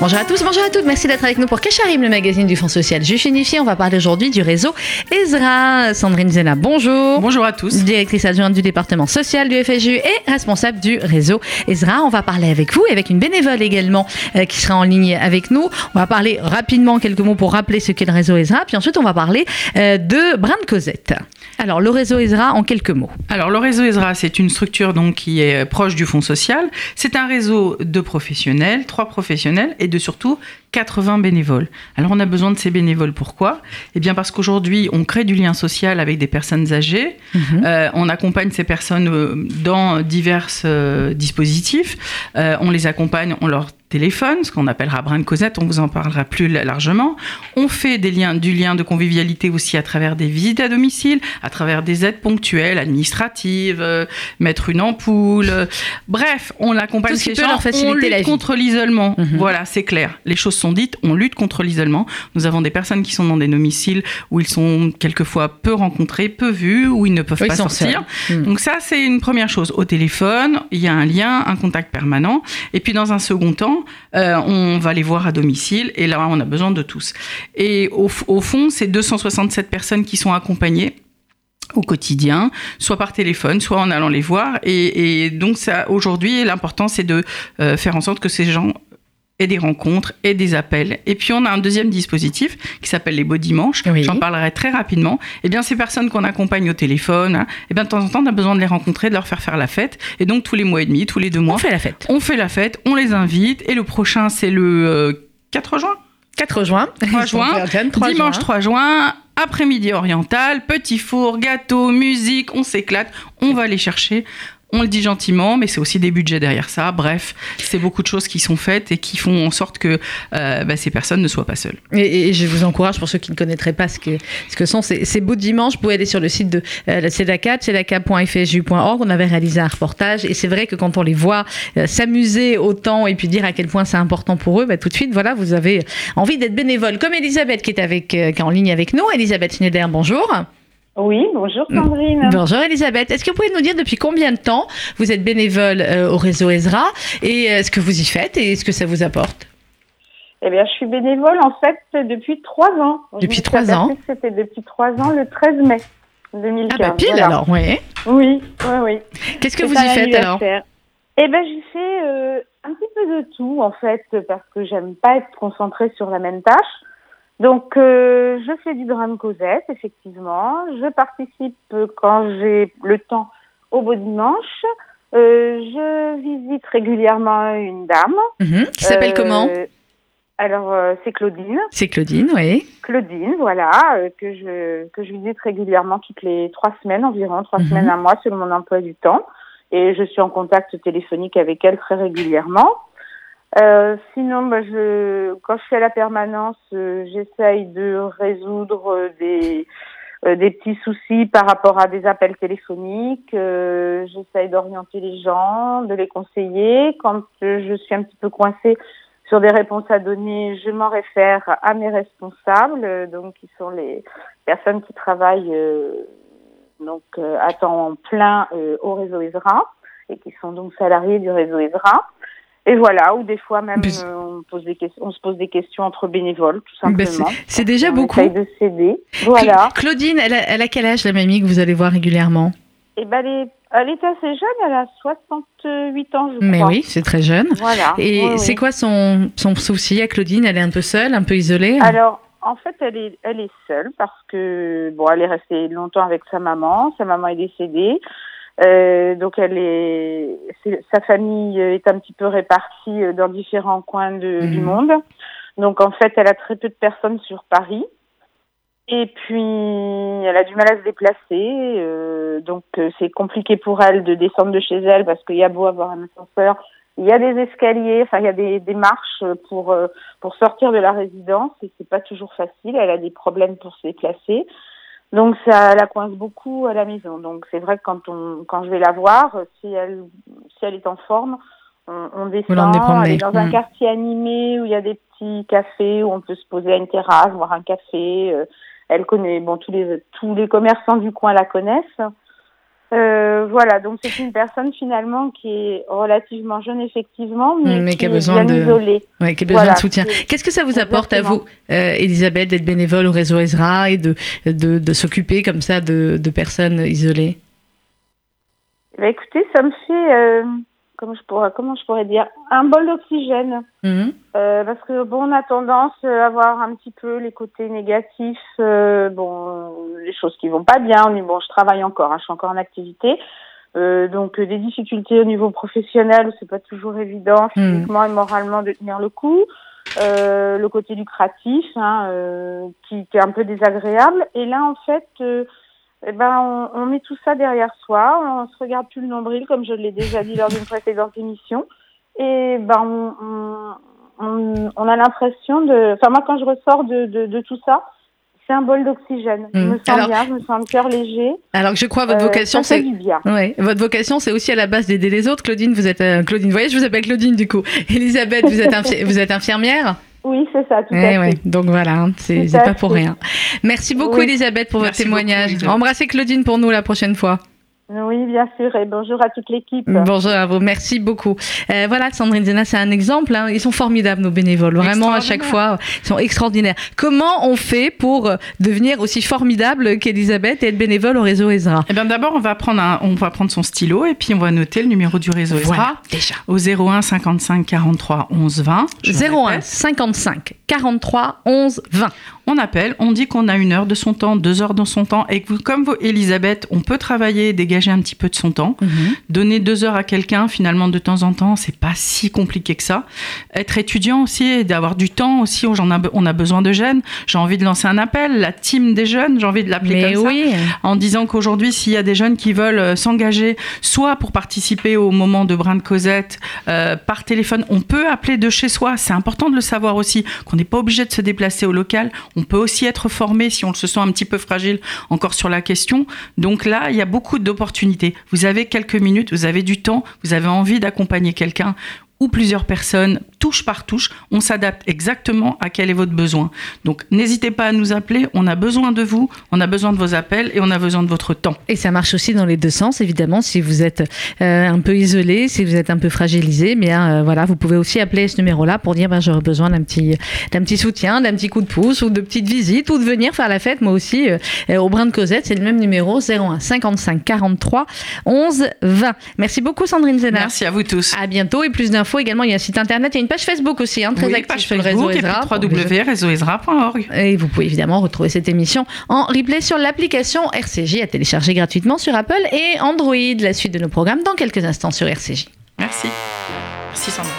Bonjour à tous, bonjour à toutes, merci d'être avec nous pour Kacharim, le magazine du Fonds social juif unifié. On va parler aujourd'hui du réseau Ezra. Sandrine Zena, bonjour. Bonjour à tous. Directrice adjointe du département social du FSU et responsable du réseau Ezra. On va parler avec vous et avec une bénévole également euh, qui sera en ligne avec nous. On va parler rapidement quelques mots pour rappeler ce qu'est le réseau Ezra. Puis ensuite, on va parler euh, de Brin de Cosette. Alors, le réseau Ezra en quelques mots. Alors, le réseau Ezra, c'est une structure donc qui est proche du Fonds social. C'est un réseau de professionnels, trois professionnels et de surtout 80 bénévoles. Alors on a besoin de ces bénévoles. Pourquoi? Eh bien parce qu'aujourd'hui, on crée du lien social avec des personnes âgées. Mhm. Euh, on accompagne ces personnes euh, dans divers euh, dispositifs. Euh, on les accompagne, on leur téléphone, ce qu'on appellera brin de Cosette, on vous en parlera plus largement. On fait des liens, du lien de convivialité aussi à travers des visites à domicile, à travers des aides ponctuelles, administratives, euh, mettre une ampoule. euh, bref, on l'accompagne Tout ce qui ces peut gens, leur faciliter on lutte la vie. contre l'isolement. Mhm. Voilà, c'est clair. Les choses sont dites, on lutte contre l'isolement. Nous avons des personnes qui sont dans des domiciles où ils sont quelquefois peu rencontrés, peu vus, où ils ne peuvent Oui, pas sortir. Mhm. Donc ça, c'est une première chose. Au téléphone, il y a un lien, un contact permanent. Et puis dans un second temps, euh, on va les voir à domicile. Et là, on a besoin de tous. Et au, fond, c'est 267 personnes qui sont accompagnées au quotidien, soit par téléphone, soit en allant les voir. Et, et donc ça, aujourd'hui, l'important, c'est de euh, faire en sorte que ces gens aient des rencontres et des appels. Et puis on a un deuxième dispositif qui s'appelle les beaux dimanches. Oui. J'en parlerai très rapidement. Eh bien, ces personnes qu'on accompagne au téléphone, hein, eh bien, de temps en temps, on a besoin de les rencontrer, de leur faire faire la fête. Et donc, tous les mois et demi, tous les deux mois, On fait la fête. on fait la fête, on les invite. Et le prochain, c'est le euh, 4 juin 4 juin. 3 juin, dimanche 3 juin, après-midi oriental, petit four, gâteau, musique, on s'éclate, on va les chercher. On le dit gentiment, mais c'est aussi des budgets derrière ça. Bref, c'est beaucoup de choses qui sont faites et qui font en sorte que euh, bah, ces personnes ne soient pas seules. Et, je vous encourage, pour ceux qui ne connaîtraient pas ce que, ce que sont ces, ces beaux dimanches, vous pouvez aller sur le site de euh, la CEDACAP, cedacap.fsju.org. On avait réalisé un reportage et c'est vrai que quand on les voit euh, s'amuser autant et puis dire à quel point c'est important pour eux, bah, tout de suite, voilà, vous avez envie d'être bénévole. Comme Elisabeth qui est, avec, euh, qui est en ligne avec nous. Elisabeth Schneider, bonjour. Oui, bonjour Sandrine. Bonjour Elisabeth. Est-ce que vous pouvez nous dire depuis combien de temps vous êtes bénévole euh, au réseau Ezra et euh, ce que vous y faites et ce que ça vous apporte? Eh bien, je suis bénévole en fait depuis trois ans. Depuis trois ans. C'était depuis trois ans, le 13 mai 2015. Ah bah pile Voilà. alors, oui. Oui, oui, oui. Qu'est-ce que vous y faites alors? Eh ben, j'y fais euh, un petit peu de tout en fait, parce que j'aime pas être concentrée sur la même tâche. Donc, euh, je fais du drame Cosette, effectivement. Je participe euh, quand j'ai le temps au beau dimanche. Euh, je visite régulièrement une dame. Mhm. Qui s'appelle Euh, comment? Alors, euh, c'est Claudine. C'est Claudine, oui. Claudine, voilà, euh, que je que je visite régulièrement toutes les trois semaines environ, trois Mhm. semaines à mois selon mon emploi du temps. Et je suis en contact téléphonique avec elle très régulièrement. Euh, sinon, bah, je, quand je suis à la permanence, euh, j'essaye de résoudre euh, des, euh, des petits soucis par rapport à des appels téléphoniques. Euh, j'essaye d'orienter les gens, de les conseiller. Quand je suis un petit peu coincée sur des réponses à donner, je m'en réfère à mes responsables, donc qui sont les personnes qui travaillent donc à temps plein au réseau Ezra et qui sont donc salariés du réseau Ezra. Et voilà, ou des fois même Mais- euh, on, pose des questions, on se pose des questions entre bénévoles, tout Ben, simplement. c'est- c'est déjà On beaucoup. de s'aider. Voilà. Cla- Claudine, elle a, elle a quel âge la mamie que vous allez voir régulièrement? Et ben elle est, elle est assez jeune, elle a 68 ans, je Mais crois. oui, c'est très jeune. Voilà. Et Oui, c'est oui. quoi son, son souci à Claudine? Elle est un peu seule, un peu isolée Alors, en fait, elle est, elle est seule parce que, bon, elle est restée longtemps avec sa maman. Sa maman est décédée. Euh, donc, elle est, sa famille est un petit peu répartie euh, dans différents coins de, Mhm. du monde. Donc, en fait, elle a très peu de personnes sur Paris. Et puis, elle a du mal à se déplacer. euh, donc, euh, c'est compliqué pour elle de descendre de chez elle parce qu'il y a beau avoir un ascenseur, il y a des escaliers, enfin, il y a des, des marches pour euh, pour sortir de la résidence et c'est pas toujours facile. Elle a des problèmes pour se déplacer. Donc ça la coince beaucoup à la maison. Donc c'est vrai que quand on quand je vais la voir, si elle si elle est en forme, on, on descend, elle est dans un Mm. quartier animé où il y a des petits cafés où on peut se poser à une terrasse, boire un café. euh, elle connaît bon tous les tous les commerçants du coin la connaissent. Euh, voilà, donc c'est une personne finalement qui est relativement jeune effectivement, mais, qui, a besoin de, isolée. Ouais, qui a besoin de soutien. Qu'est-ce que ça vous apporte à vous, euh, Elisabeth, d'être bénévole au réseau Ezra et de, de, de s'occuper comme ça de, de personnes isolées? Bah, Écoutez, ça me fait... Euh comment je pourrais, comment je pourrais dire, un bol d'oxygène. Mhm. Euh, parce que bon, on a tendance à voir un petit peu les côtés négatifs, euh, bon, les choses qui vont pas bien. Bon, je travaille encore, hein, je suis encore en activité. Euh, donc des difficultés au niveau professionnel, c'est pas toujours évident mhm. physiquement et moralement de tenir le coup. le côté lucratif, hein, qui, qui, est un peu désagréable. Et là, en fait, eh ben, on, met tout ça derrière soi, on se regarde plus le nombril, comme je l'ai déjà dit lors d'une précédente émission, et ben, on, on, a l'impression de... Enfin, moi, quand je ressors de, de, tout ça, c'est un bol d'oxygène. Je hmm. me sens bien, je me sens le cœur léger. Alors que je crois votre euh, vocation, c'est ouais, votre vocation, c'est aussi à la base d'aider les autres. Claudine, vous êtes euh, Claudine. Vous voyez, je vous appelle Claudine du coup. Elisabeth, vous êtes, vous êtes infirmière. Oui, c'est ça, tout à eh fait. Donc voilà, hein, c'est pas pour rien. Merci beaucoup, Elisabeth, pour votre témoignage. Embrassez Claudine pour nous la prochaine fois. Oui, bien sûr, et bonjour à toute l'équipe. Bonjour à vous, merci beaucoup. Euh, voilà, Sandrine Zena, c'est un exemple. Hein. Ils sont formidables, nos bénévoles. Vraiment, à chaque fois, ils sont extraordinaires. Comment on fait pour euh, devenir aussi formidable qu'Elisabeth et être bénévole au réseau Ezra? Eh bien, d'abord, on va prendre on va prendre son stylo et puis on va noter le numéro du réseau Ezra. déjà. Au 01 55 43 11 20. 01 55 43 11 20 on appelle, on dit qu'on a une heure de son temps, deux heures de son temps, et que comme vous, Elisabeth, on peut travailler, dégager un petit peu de son temps, mhm. donner deux heures à quelqu'un, finalement, de temps en temps, c'est pas si compliqué que ça. Être étudiant aussi, et d'avoir du temps aussi, on a, on a besoin de jeunes. J'ai envie de lancer un appel, la team des jeunes, j'ai envie de l'appeler comme oui. ça, en disant qu'aujourd'hui, s'il y a des jeunes qui veulent euh, s'engager, soit pour participer au moment de Brin de Cosette, euh, par téléphone, on peut appeler de chez soi. C'est important de le savoir aussi, qu'on n'est pas obligé de se déplacer au local. On peut aussi être formé si on se sent un petit peu fragile encore sur la question. Donc là, il y a beaucoup d'opportunités. Vous avez quelques minutes, vous avez du temps, vous avez envie d'accompagner quelqu'un ou plusieurs personnes, touche par touche, on s'adapte exactement à quel est votre besoin. Donc n'hésitez pas à nous appeler, on a besoin de vous, on a besoin de vos appels et on a besoin de votre temps. Et ça marche aussi dans les deux sens, évidemment, si vous êtes euh, un peu isolé, si vous êtes un peu fragilisé, mais euh, voilà, vous pouvez aussi appeler ce numéro-là pour dire ben, j'aurais besoin d'un petit, d'un petit soutien, d'un petit coup de pouce ou de petites visites ou de venir faire la fête, moi aussi, euh, au Brin de Cosette, c'est le même numéro, 01 55 43 11 20. Merci beaucoup Sandrine Zénard. Merci à vous tous. À bientôt et plus également. Il y a un site internet, il y a une page Facebook aussi, hein, très oui, active sur le réseau Ezra. www.réseauezra.org. Et vous pouvez évidemment retrouver cette émission en replay sur l'application RCJ à télécharger gratuitement sur Apple et Android. La suite de nos programmes dans quelques instants sur RCJ. Merci. Merci Sandra.